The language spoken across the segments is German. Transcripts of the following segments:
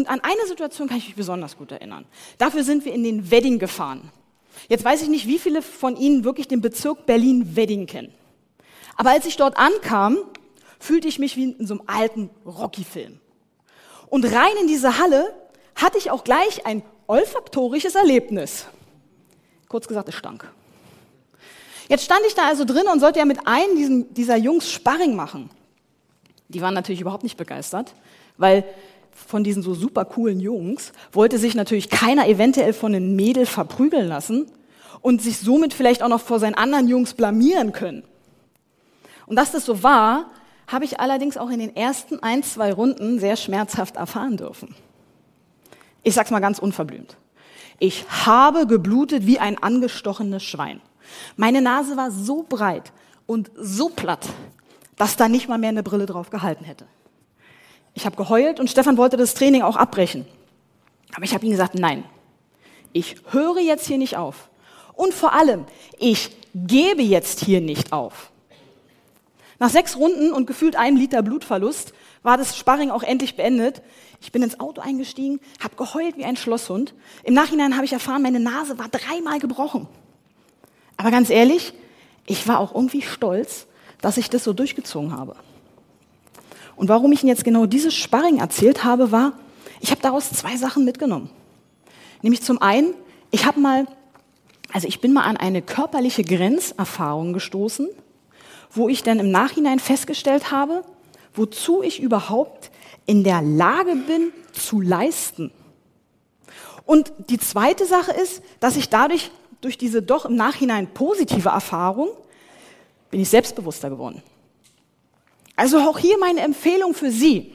Und an eine Situation kann ich mich besonders gut erinnern. Dafür sind wir in den Wedding gefahren. Jetzt weiß ich nicht, wie viele von Ihnen wirklich den Bezirk Berlin-Wedding kennen. Aber als ich dort ankam, fühlte ich mich wie in so einem alten Rocky-Film. Und rein in diese Halle hatte ich auch gleich ein olfaktorisches Erlebnis. Kurz gesagt, es stank. Jetzt stand ich da also drin und sollte ja mit einem diesen, dieser Jungs Sparring machen. Die waren natürlich überhaupt nicht begeistert, weil von diesen so super coolen Jungs wollte sich natürlich keiner eventuell von einem Mädel verprügeln lassen und sich somit vielleicht auch noch vor seinen anderen Jungs blamieren können. Und dass das so war, habe ich allerdings auch in den ersten ein, zwei Runden sehr schmerzhaft erfahren dürfen. Ich sag's mal ganz unverblümt. Ich habe geblutet wie ein angestochenes Schwein. Meine Nase war so breit und so platt, dass da nicht mal mehr eine Brille drauf gehalten hätte. Ich habe geheult und Stefan wollte das Training auch abbrechen. Aber ich habe ihm gesagt, nein, ich höre jetzt hier nicht auf. Und vor allem, ich gebe jetzt hier nicht auf. Nach sechs Runden und gefühlt einem Liter Blutverlust war das Sparring auch endlich beendet. Ich bin ins Auto eingestiegen, habe geheult wie ein Schlosshund. Im Nachhinein habe ich erfahren, meine Nase war dreimal gebrochen. Aber ganz ehrlich, ich war auch irgendwie stolz, dass ich das so durchgezogen habe. Und warum ich Ihnen jetzt genau dieses Sparring erzählt habe, war, ich habe daraus zwei Sachen mitgenommen. Nämlich zum einen, ich habe mal, also ich bin mal an eine körperliche Grenzerfahrung gestoßen, wo ich dann im Nachhinein festgestellt habe, wozu ich überhaupt in der Lage bin zu leisten. Und die zweite Sache ist, dass ich dadurch, durch diese doch im Nachhinein positive Erfahrung, bin ich selbstbewusster geworden. Also auch hier meine Empfehlung für Sie.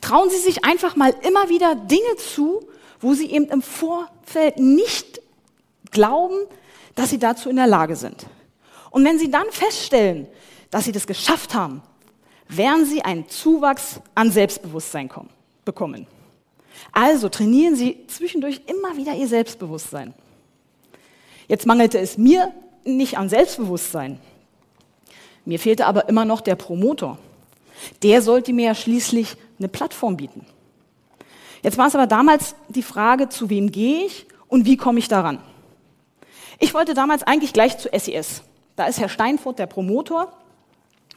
Trauen Sie sich einfach mal immer wieder Dinge zu, wo Sie eben im Vorfeld nicht glauben, dass Sie dazu in der Lage sind. Und wenn Sie dann feststellen, dass Sie das geschafft haben, werden Sie einen Zuwachs an Selbstbewusstsein kommen, bekommen. Also trainieren Sie zwischendurch immer wieder Ihr Selbstbewusstsein. Jetzt mangelte es mir nicht an Selbstbewusstsein. Mir fehlte aber immer noch der Promotor. Der sollte mir ja schließlich eine Plattform bieten. Jetzt war es aber damals die Frage, zu wem gehe ich und wie komme ich daran? Ich wollte damals eigentlich gleich zu SES. Da ist Herr Steinfurt der Promotor.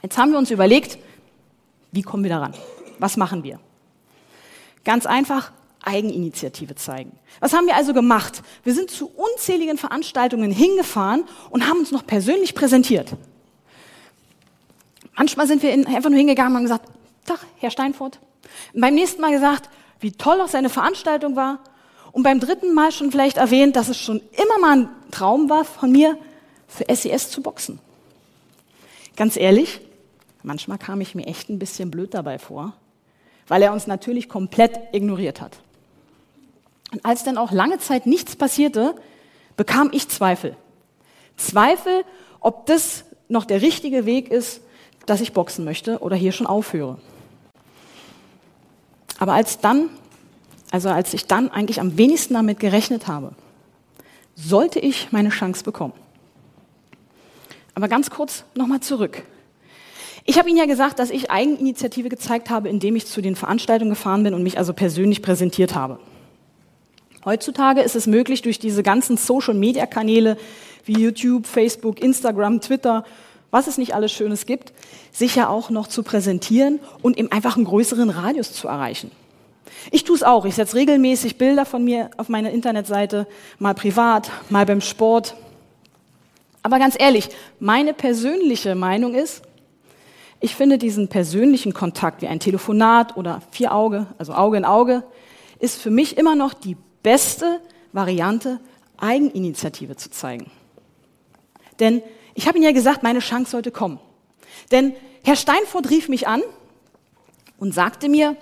Jetzt haben wir uns überlegt, wie kommen wir daran? Was machen wir? Ganz einfach Eigeninitiative zeigen. Was haben wir also gemacht? Wir sind zu unzähligen Veranstaltungen hingefahren und haben uns noch persönlich präsentiert. Manchmal sind wir einfach nur hingegangen und haben gesagt, Tag, Herr Steinfurt. Und beim nächsten Mal gesagt, wie toll auch seine Veranstaltung war. Und beim dritten Mal schon vielleicht erwähnt, dass es schon immer mal ein Traum war von mir, für SES zu boxen. Ganz ehrlich, manchmal kam ich mir echt ein bisschen blöd dabei vor, weil er uns natürlich komplett ignoriert hat. Und als dann auch lange Zeit nichts passierte, bekam ich Zweifel. Zweifel, ob das noch der richtige Weg ist, dass ich boxen möchte oder hier schon aufhöre. Aber als dann, also als ich dann eigentlich am wenigsten damit gerechnet habe, sollte ich meine Chance bekommen. Aber ganz kurz nochmal zurück. Ich habe Ihnen ja gesagt, dass ich Eigeninitiative gezeigt habe, indem ich zu den Veranstaltungen gefahren bin und mich also persönlich präsentiert habe. Heutzutage ist es möglich, durch diese ganzen Social-Media-Kanäle wie YouTube, Facebook, Instagram, Twitter was es nicht alles Schönes gibt, sich ja auch noch zu präsentieren und eben einfach einen größeren Radius zu erreichen. Ich tue es auch. Ich setze regelmäßig Bilder von mir auf meine Internetseite, mal privat, mal beim Sport. Aber ganz ehrlich, meine persönliche Meinung ist, ich finde diesen persönlichen Kontakt wie ein Telefonat oder vier Auge, also Auge in Auge, ist für mich immer noch die beste Variante, Eigeninitiative zu zeigen. Denn ich habe Ihnen ja gesagt, meine Chance sollte kommen. Denn Herr Steinfurt rief mich an und sagte mir,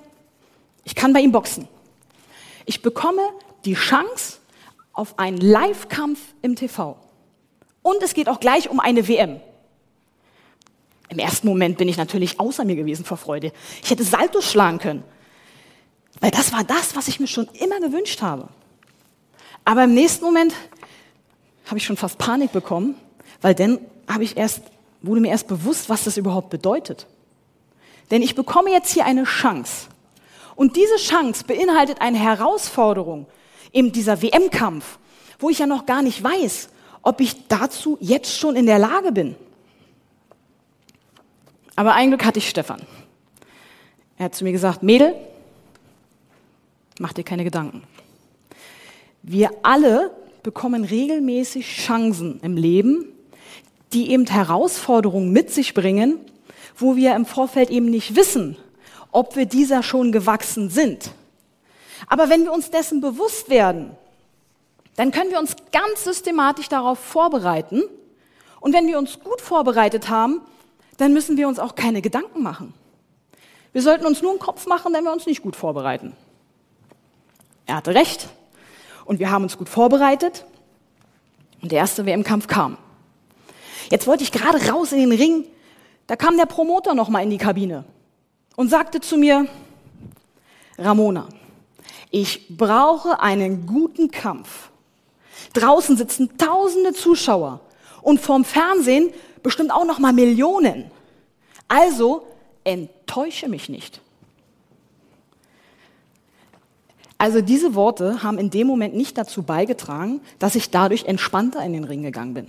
Ich kann bei ihm boxen. Ich bekomme die Chance auf einen Live-Kampf im TV. Und es geht auch gleich um eine WM. Im ersten Moment bin ich natürlich außer mir gewesen vor Freude. Ich hätte Saltos schlagen können. Weil das war das, was ich mir schon immer gewünscht habe. Aber im nächsten Moment habe ich schon fast Panik bekommen, weil dann habe ich erst, wurde mir erst bewusst, was das überhaupt bedeutet. Denn ich bekomme jetzt hier eine Chance. Und diese Chance beinhaltet eine Herausforderung, eben dieser WM-Kampf, wo ich ja noch gar nicht weiß, ob ich dazu jetzt schon in der Lage bin. Aber ein Glück hatte ich Stefan. Er hat zu mir gesagt, Mädel, mach dir keine Gedanken. Wir alle bekommen regelmäßig Chancen im Leben, die eben Herausforderungen mit sich bringen, wo wir im Vorfeld eben nicht wissen, ob wir dieser schon gewachsen sind. Aber wenn wir uns dessen bewusst werden, dann können wir uns ganz systematisch darauf vorbereiten. Und wenn wir uns gut vorbereitet haben, dann müssen wir uns auch keine Gedanken machen. Wir sollten uns nur einen Kopf machen, wenn wir uns nicht gut vorbereiten. Er hatte recht. Und wir haben uns gut vorbereitet. Und der erste WM-Kampf kam. Jetzt wollte ich gerade raus in den Ring. Da kam der Promoter noch mal in die Kabine und sagte zu mir, Ramona, ich brauche einen guten Kampf. Draußen sitzen tausende Zuschauer und vorm Fernsehen bestimmt auch noch mal Millionen. Also enttäusche mich nicht. Also diese Worte haben in dem Moment nicht dazu beigetragen, dass ich dadurch entspannter in den Ring gegangen bin.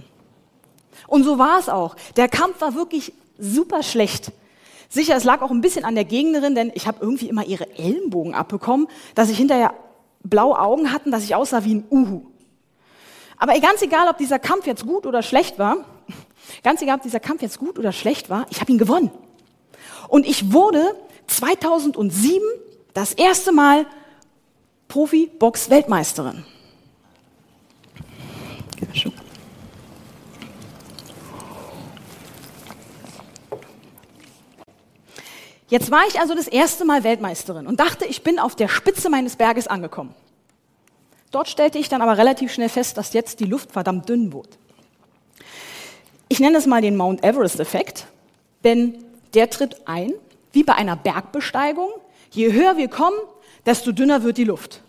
Und so war es auch. Der Kampf war wirklich super schlecht. Sicher, es lag auch ein bisschen an der Gegnerin, denn ich habe irgendwie immer ihre Ellenbogen abbekommen, dass ich hinterher blaue Augen hatten, dass ich aussah wie ein Uhu. Aber ganz egal, ob dieser Kampf jetzt gut oder schlecht war, ganz egal, ob dieser Kampf jetzt gut oder schlecht war, ich habe ihn gewonnen. Und ich wurde 2007 das erste Mal Profi-Box-Weltmeisterin. Jetzt war ich also das erste Mal Weltmeisterin und dachte, ich bin auf der Spitze meines Berges angekommen. Dort stellte ich dann aber relativ schnell fest, dass jetzt die Luft verdammt dünn wurde. Ich nenne es mal den Mount Everest-Effekt, denn der tritt ein, wie bei einer Bergbesteigung. Je höher wir kommen, desto dünner wird die Luft.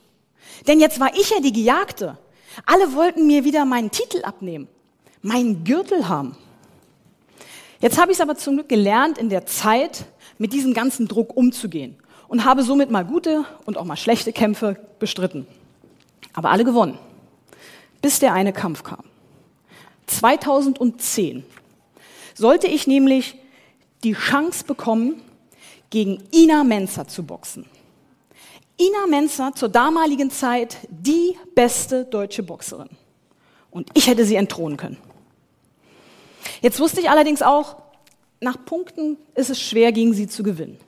Denn jetzt war ich ja die Gejagte. Alle wollten mir wieder meinen Titel abnehmen, meinen Gürtel haben. Jetzt habe ich es aber zum Glück gelernt, in der Zeit mit diesem ganzen Druck umzugehen und habe somit mal gute und auch mal schlechte Kämpfe bestritten. Aber alle gewonnen, bis der eine Kampf kam. 2010 sollte ich nämlich die Chance bekommen, gegen Ina Menzer zu boxen. Ina Menzer zur damaligen Zeit die beste deutsche Boxerin. Und ich hätte sie entthronen können. Jetzt wusste ich allerdings auch, nach Punkten ist es schwer, gegen sie zu gewinnen.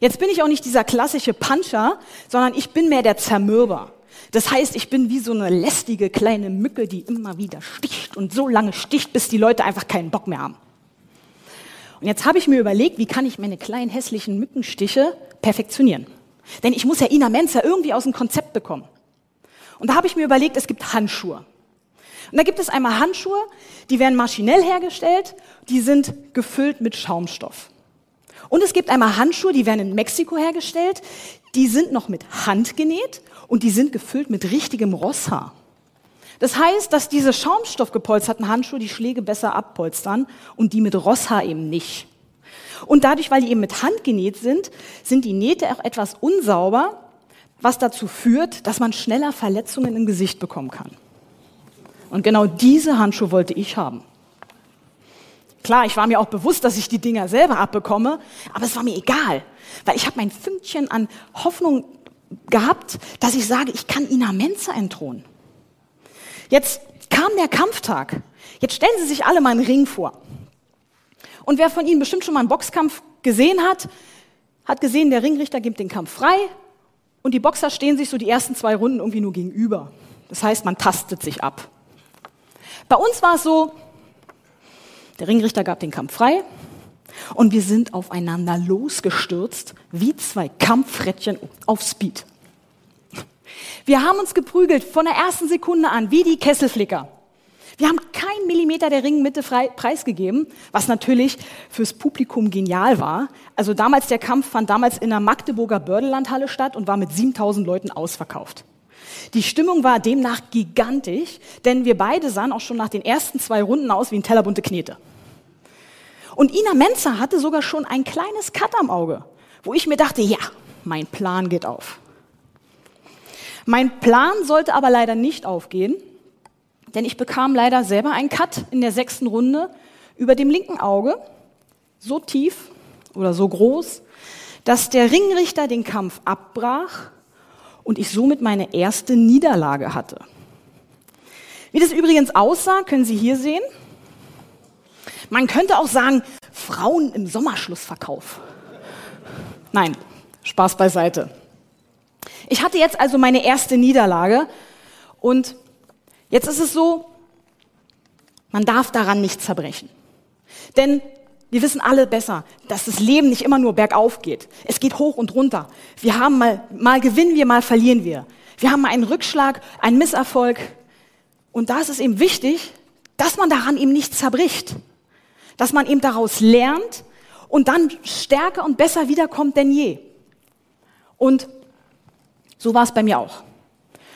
Jetzt bin ich auch nicht dieser klassische Puncher, sondern ich bin mehr der Zermürber. Das heißt, ich bin wie so eine lästige kleine Mücke, die immer wieder sticht und so lange sticht, bis die Leute einfach keinen Bock mehr haben. Und jetzt habe ich mir überlegt, wie kann ich meine kleinen hässlichen Mückenstiche perfektionieren? Denn ich muss ja Ina Menzer irgendwie aus dem Konzept bekommen. Und da habe ich mir überlegt, es gibt Handschuhe. Und da gibt es einmal Handschuhe, die werden maschinell hergestellt, die sind gefüllt mit Schaumstoff. Und es gibt einmal Handschuhe, die werden in Mexiko hergestellt, die sind noch mit Hand genäht und die sind gefüllt mit richtigem Rosshaar. Das heißt, dass diese schaumstoffgepolsterten Handschuhe die Schläge besser abpolstern und die mit Rosshaar eben nicht. Und dadurch, weil die eben mit Hand genäht sind, sind die Nähte auch etwas unsauber, was dazu führt, dass man schneller Verletzungen im Gesicht bekommen kann. Und genau diese Handschuhe wollte ich haben. Klar, ich war mir auch bewusst, dass ich die Dinger selber abbekomme, aber es war mir egal, weil ich habe mein Fünkchen an Hoffnung gehabt, dass ich sage, ich kann Ina Menzer entthronen. Jetzt kam der Kampftag. Jetzt stellen Sie sich alle mal einen Ring vor. Und wer von Ihnen bestimmt schon mal einen Boxkampf gesehen hat, hat gesehen, der Ringrichter gibt den Kampf frei und die Boxer stehen sich so die ersten zwei Runden irgendwie nur gegenüber. Das heißt, man tastet sich ab. Bei uns war es so, der Ringrichter gab den Kampf frei Und wir sind aufeinander losgestürzt, wie zwei Kampffrettchen auf Speed. Wir haben uns geprügelt von der ersten Sekunde an, wie die Kesselflicker. Wir haben keinen Millimeter der Ringmitte frei, preisgegeben, was natürlich fürs Publikum genial war. Also damals, der Kampf fand damals in der Magdeburger Bördelandhalle statt und war mit 7000 Leuten ausverkauft. Die Stimmung war demnach gigantisch, denn wir beide sahen auch schon nach den ersten zwei Runden aus wie ein Teller bunte Knete. Und Ina Menzer hatte sogar schon ein kleines Cut am Auge, wo ich mir dachte, ja, mein Plan geht auf. Mein Plan sollte aber leider nicht aufgehen, denn ich bekam leider selber einen Cut in der sechsten Runde über dem linken Auge, so tief oder so groß, dass der Ringrichter den Kampf abbrach und ich somit meine erste Niederlage hatte. Wie das übrigens aussah, können Sie hier sehen. Man könnte auch sagen, Frauen im Sommerschlussverkauf. Nein, Spaß beiseite. Ich hatte jetzt also meine erste Niederlage und jetzt ist es so, man darf daran nicht zerbrechen. Denn wir wissen alle besser, dass das Leben nicht immer nur bergauf geht. Es geht hoch und runter. Wir haben mal, mal gewinnen wir, mal verlieren wir. Wir haben mal einen Rückschlag, einen Misserfolg. Und da ist es eben wichtig, dass man daran eben nicht zerbricht. Dass man eben daraus lernt und dann stärker und besser wiederkommt denn je. Und so war es bei mir auch.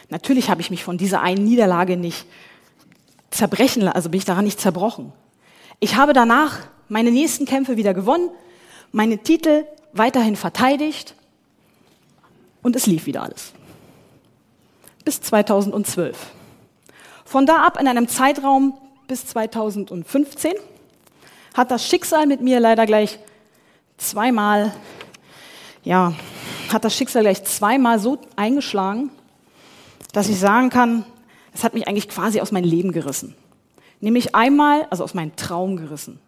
Natürlich habe ich mich von dieser einen Niederlage nicht zerbrechen, also bin ich daran nicht zerbrochen. Ich habe danach meine nächsten Kämpfe wieder gewonnen, meine Titel weiterhin verteidigt und es lief wieder alles. Bis 2012. Von da ab in einem Zeitraum bis 2015 hat das Schicksal mit mir leider gleich zweimal, ja, hat das Schicksal gleich zweimal so eingeschlagen, dass ich sagen kann, es hat mich eigentlich quasi aus meinem Leben gerissen. Nämlich einmal, also aus meinem Traum gerissen.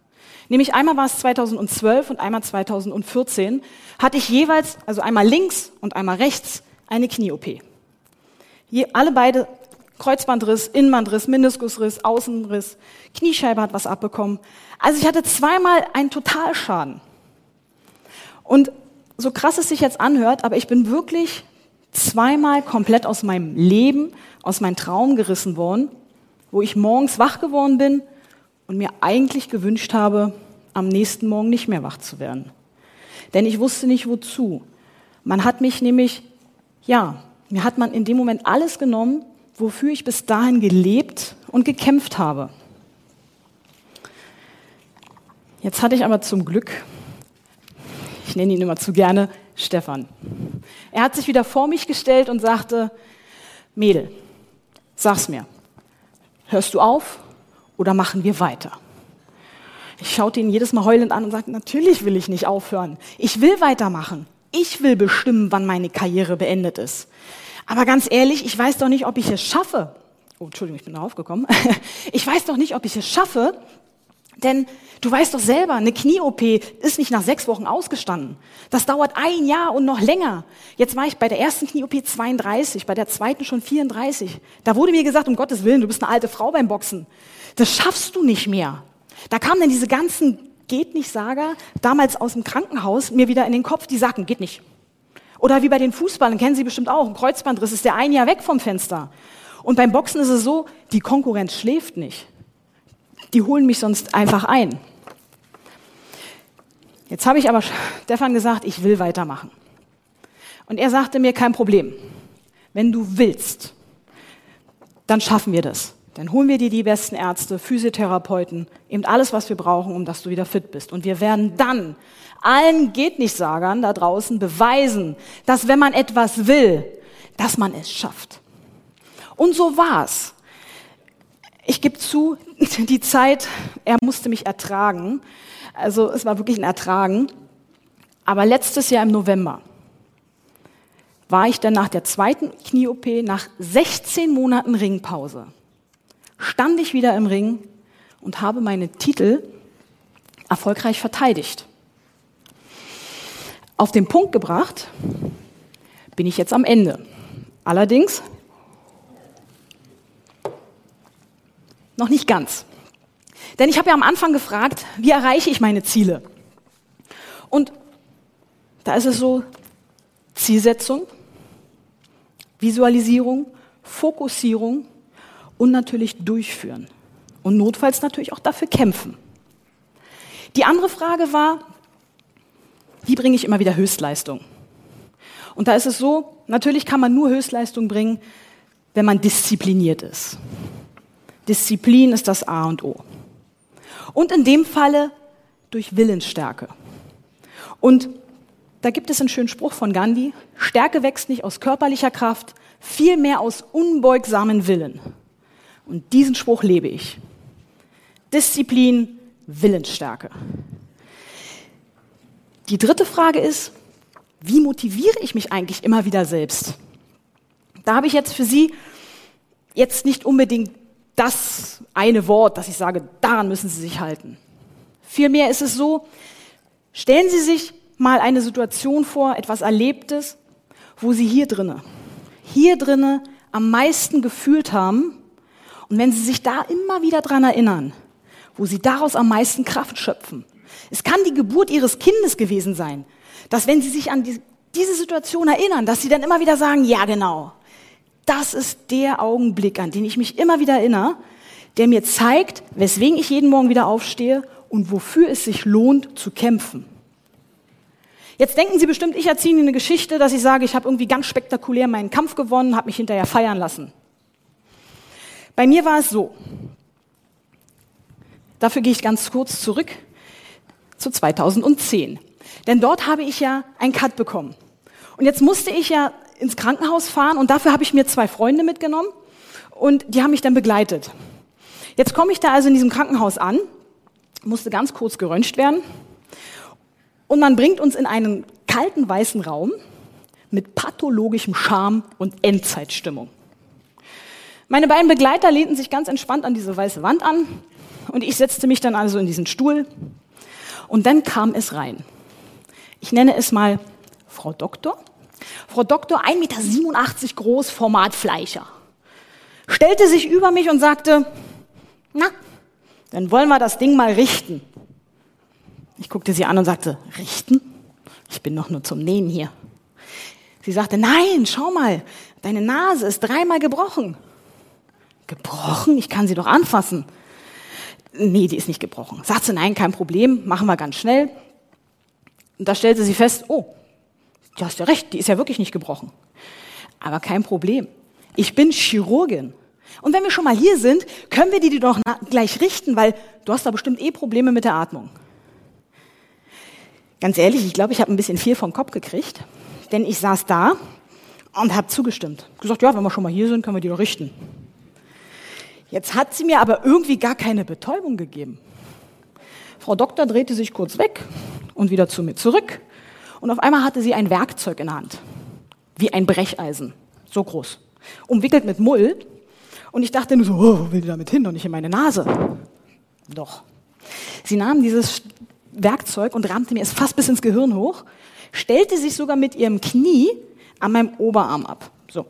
Nämlich einmal war es 2012 und einmal 2014, hatte ich jeweils, also einmal links und einmal rechts, eine Knie-OP. Alle beide Kreuzbandriss, Innenbandriss, Meniskusriss, Außenriss, Kniescheibe hat was abbekommen. Also ich hatte zweimal einen Totalschaden. Und so krass es sich jetzt anhört, aber ich bin wirklich zweimal komplett aus meinem Leben, aus meinem Traum gerissen worden, wo ich morgens wach geworden bin und mir eigentlich gewünscht habe, am nächsten Morgen nicht mehr wach zu werden. Denn ich wusste nicht wozu. Man hat mich nämlich, ja, mir hat man in dem Moment alles genommen, wofür ich bis dahin gelebt und gekämpft habe. Jetzt hatte ich aber zum Glück, ich nenne ihn immer zu gerne, Stefan. Er hat sich wieder vor mich gestellt und sagte, Mädel, sag's mir, hörst du auf oder machen wir weiter? Ich schaute ihn jedes Mal heulend an und sagte, natürlich will ich nicht aufhören. Ich will weitermachen. Ich will bestimmen, wann meine Karriere beendet ist. Aber ganz ehrlich, ich weiß doch nicht, ob ich es schaffe. Oh, Entschuldigung, ich bin darauf gekommen. Ich weiß doch nicht, ob ich es schaffe, denn du weißt doch selber, eine Knie-OP ist nicht nach sechs Wochen ausgestanden. Das dauert ein Jahr und noch länger. Jetzt war ich bei der ersten Knie-OP 32, bei der zweiten schon 34. Da wurde mir gesagt, um Gottes Willen, du bist eine alte Frau beim Boxen. Das schaffst du nicht mehr. Da kamen dann diese ganzen geht nicht Sager damals aus dem Krankenhaus mir wieder in den Kopf, die sagten, geht nicht. Oder wie bei den Fußballern, kennen Sie bestimmt auch, ein Kreuzbandriss ist der ein Jahr weg vom Fenster. Und beim Boxen ist es so, die Konkurrenz schläft nicht. Die holen mich sonst einfach ein. Jetzt habe ich aber Stefan gesagt, ich will weitermachen. Und er sagte mir, kein Problem. Wenn du willst, dann schaffen wir das. Dann holen wir dir die besten Ärzte, Physiotherapeuten, eben alles, was wir brauchen, um dass du wieder fit bist. Und wir werden dann allen geht nicht Sagern da draußen beweisen, dass wenn man etwas will, dass man es schafft. Und so war's. Ich gebe zu, die Zeit, er musste mich ertragen. Also es war wirklich ein Ertragen. Aber letztes Jahr im November war ich dann nach der zweiten Knie-OP, nach 16 Monaten Ringpause, stand ich wieder im Ring und habe meine Titel erfolgreich verteidigt. Auf den Punkt gebracht bin ich jetzt am Ende. Allerdings noch nicht ganz. Denn ich habe ja am Anfang gefragt, wie erreiche ich meine Ziele? Und da ist es so, Zielsetzung, Visualisierung, Fokussierung und natürlich durchführen. Und notfalls natürlich auch dafür kämpfen. Die andere Frage war, wie bringe ich immer wieder Höchstleistung? Und da ist es so, natürlich kann man nur Höchstleistung bringen, wenn man diszipliniert ist. Disziplin ist das A und O. Und in dem Falle durch Willensstärke. Und da gibt es einen schönen Spruch von Gandhi, Stärke wächst nicht aus körperlicher Kraft, vielmehr aus unbeugsamen Willen. Und diesen Spruch lebe ich. Disziplin, Willensstärke. Die dritte Frage ist, wie motiviere ich mich eigentlich immer wieder selbst? Da habe ich jetzt für Sie jetzt nicht unbedingt das eine Wort, dass ich sage, daran müssen Sie sich halten. Vielmehr ist es so, stellen Sie sich mal eine Situation vor, etwas Erlebtes, wo Sie hier drinne, hier drinne am meisten gefühlt haben. Und wenn Sie sich da immer wieder dran erinnern, wo Sie daraus am meisten Kraft schöpfen. Es kann die Geburt Ihres Kindes gewesen sein, dass wenn Sie sich an die, diese Situation erinnern, dass Sie dann immer wieder sagen, ja genau, das ist der Augenblick, an den ich mich immer wieder erinnere, der mir zeigt, weswegen ich jeden Morgen wieder aufstehe und wofür es sich lohnt zu kämpfen. Jetzt denken Sie bestimmt, ich erzähle Ihnen eine Geschichte, dass ich sage, ich habe irgendwie ganz spektakulär meinen Kampf gewonnen, habe mich hinterher feiern lassen. Bei mir war es so. Dafür gehe ich ganz kurz zurück zu 2010. Denn dort habe ich ja einen Cut bekommen. Und jetzt musste ich ja ins Krankenhaus fahren und dafür habe ich mir zwei Freunde mitgenommen und die haben mich dann begleitet. Jetzt komme ich da also in diesem Krankenhaus an, musste ganz kurz geröntgt werden und man bringt uns in einen kalten weißen Raum mit pathologischem Charme und Endzeitstimmung. Meine beiden Begleiter lehnten sich ganz entspannt an diese weiße Wand an und ich setzte mich dann also in diesen Stuhl und dann kam es rein. Ich nenne es mal Frau Doktor Frau Doktor, 1,87 Meter groß, Format Fleischer. Stellte sich über mich und sagte, na, dann wollen wir das Ding mal richten. Ich guckte sie an und sagte, richten? Ich bin doch nur zum Nähen hier. Sie sagte, nein, schau mal, deine Nase ist dreimal gebrochen. Gebrochen? Ich kann sie doch anfassen. Nee, die ist nicht gebrochen. Sagt sie, nein, kein Problem, machen wir ganz schnell. Und da stellte sie fest, oh, du hast ja recht, die ist ja wirklich nicht gebrochen. Aber kein Problem. Ich bin Chirurgin. Und wenn wir schon mal hier sind, können wir die doch gleich richten, weil du hast da bestimmt eh Probleme mit der Atmung. Ganz ehrlich, ich glaube, ich habe ein bisschen viel vom Kopf gekriegt, denn ich saß da und habe zugestimmt. Gesagt, ja, wenn wir schon mal hier sind, können wir die doch richten. Jetzt hat sie mir aber irgendwie gar keine Betäubung gegeben. Frau Doktor drehte sich kurz weg und wieder zu mir zurück und auf einmal hatte sie ein Werkzeug in der Hand, wie ein Brecheisen, so groß, umwickelt mit Mull. Und ich dachte nur so, oh, wo will die damit hin und nicht in meine Nase? Doch. Sie nahm dieses Werkzeug und rammte mir es fast bis ins Gehirn hoch, stellte sich sogar mit ihrem Knie an meinem Oberarm ab. So.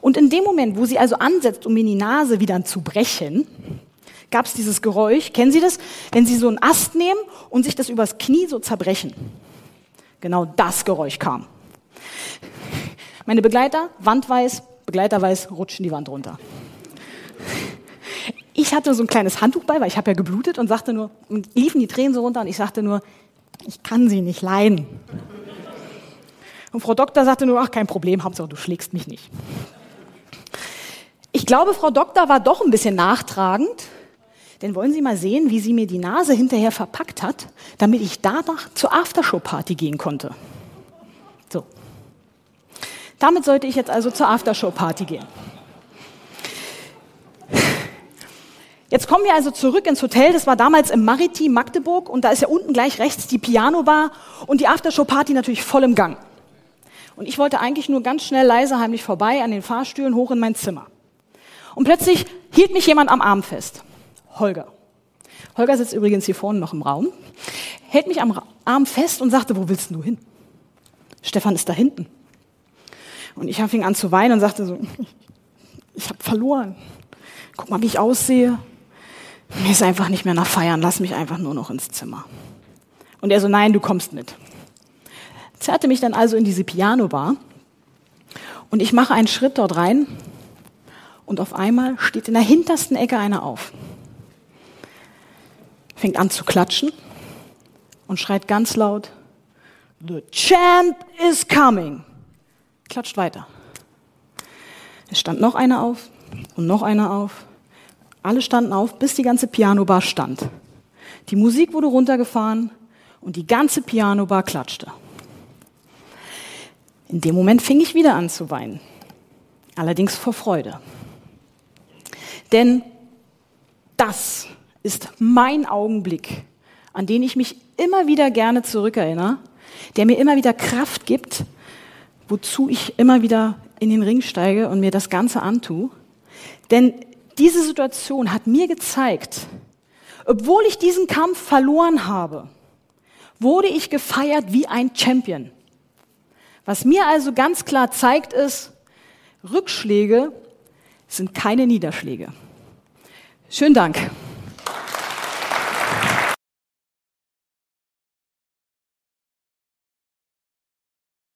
Und in dem Moment, wo sie also ansetzt, um mir die Nase wieder zu brechen, gab es dieses Geräusch. Kennen Sie das? Wenn Sie so einen Ast nehmen und sich das übers Knie so zerbrechen. Genau das Geräusch kam. Meine Begleiter, wandweiß, Begleiterweiß, rutschen die Wand runter. Ich hatte so ein kleines Handtuch bei, weil ich habe ja geblutet und sagte nur, und liefen die Tränen so runter und ich sagte nur, ich kann sie nicht leiden. Und Frau Doktor sagte nur, ach, kein Problem, Hauptsache du schlägst mich nicht. Ich glaube, Frau Doktor war doch ein bisschen nachtragend denn wollen Sie mal sehen, wie sie mir die Nase hinterher verpackt hat, damit ich danach zur Aftershow-Party gehen konnte. So. Damit sollte ich jetzt also zur Aftershow-Party gehen. Jetzt kommen wir also zurück ins Hotel. Das war damals im Maritim Magdeburg und da ist ja unten gleich rechts die Piano-Bar und die Aftershow-Party natürlich voll im Gang. Und ich wollte eigentlich nur ganz schnell leise heimlich vorbei an den Fahrstühlen hoch in mein Zimmer. Und plötzlich hielt mich jemand am Arm fest. Holger. Holger sitzt übrigens hier vorne noch im Raum, hält mich am Arm fest und sagte, wo willst du hin? Stefan ist da hinten. Und ich fing an zu weinen und sagte so, ich habe verloren. Guck mal, wie ich aussehe. Mir ist einfach nicht mehr nach Feiern, lass mich einfach nur noch ins Zimmer. Und er so, nein, du kommst mit. Zerrte mich dann also in diese Piano-Bar und ich mache einen Schritt dort rein und auf einmal steht in der hintersten Ecke einer auf, fängt an zu klatschen und schreit ganz laut, The champ is coming. Klatscht weiter. Es stand noch einer auf und noch einer auf. Alle standen auf, bis die ganze Pianobar stand. Die Musik wurde runtergefahren und die ganze Pianobar klatschte. In dem Moment fing ich wieder an zu weinen, allerdings vor Freude. Denn das ist mein Augenblick, an den ich mich immer wieder gerne zurückerinnere, der mir immer wieder Kraft gibt, wozu ich immer wieder in den Ring steige und mir das Ganze antue. Denn diese Situation hat mir gezeigt, obwohl ich diesen Kampf verloren habe, wurde ich gefeiert wie ein Champion. Was mir also ganz klar zeigt, ist, Rückschläge sind keine Niederschläge. Schönen Dank.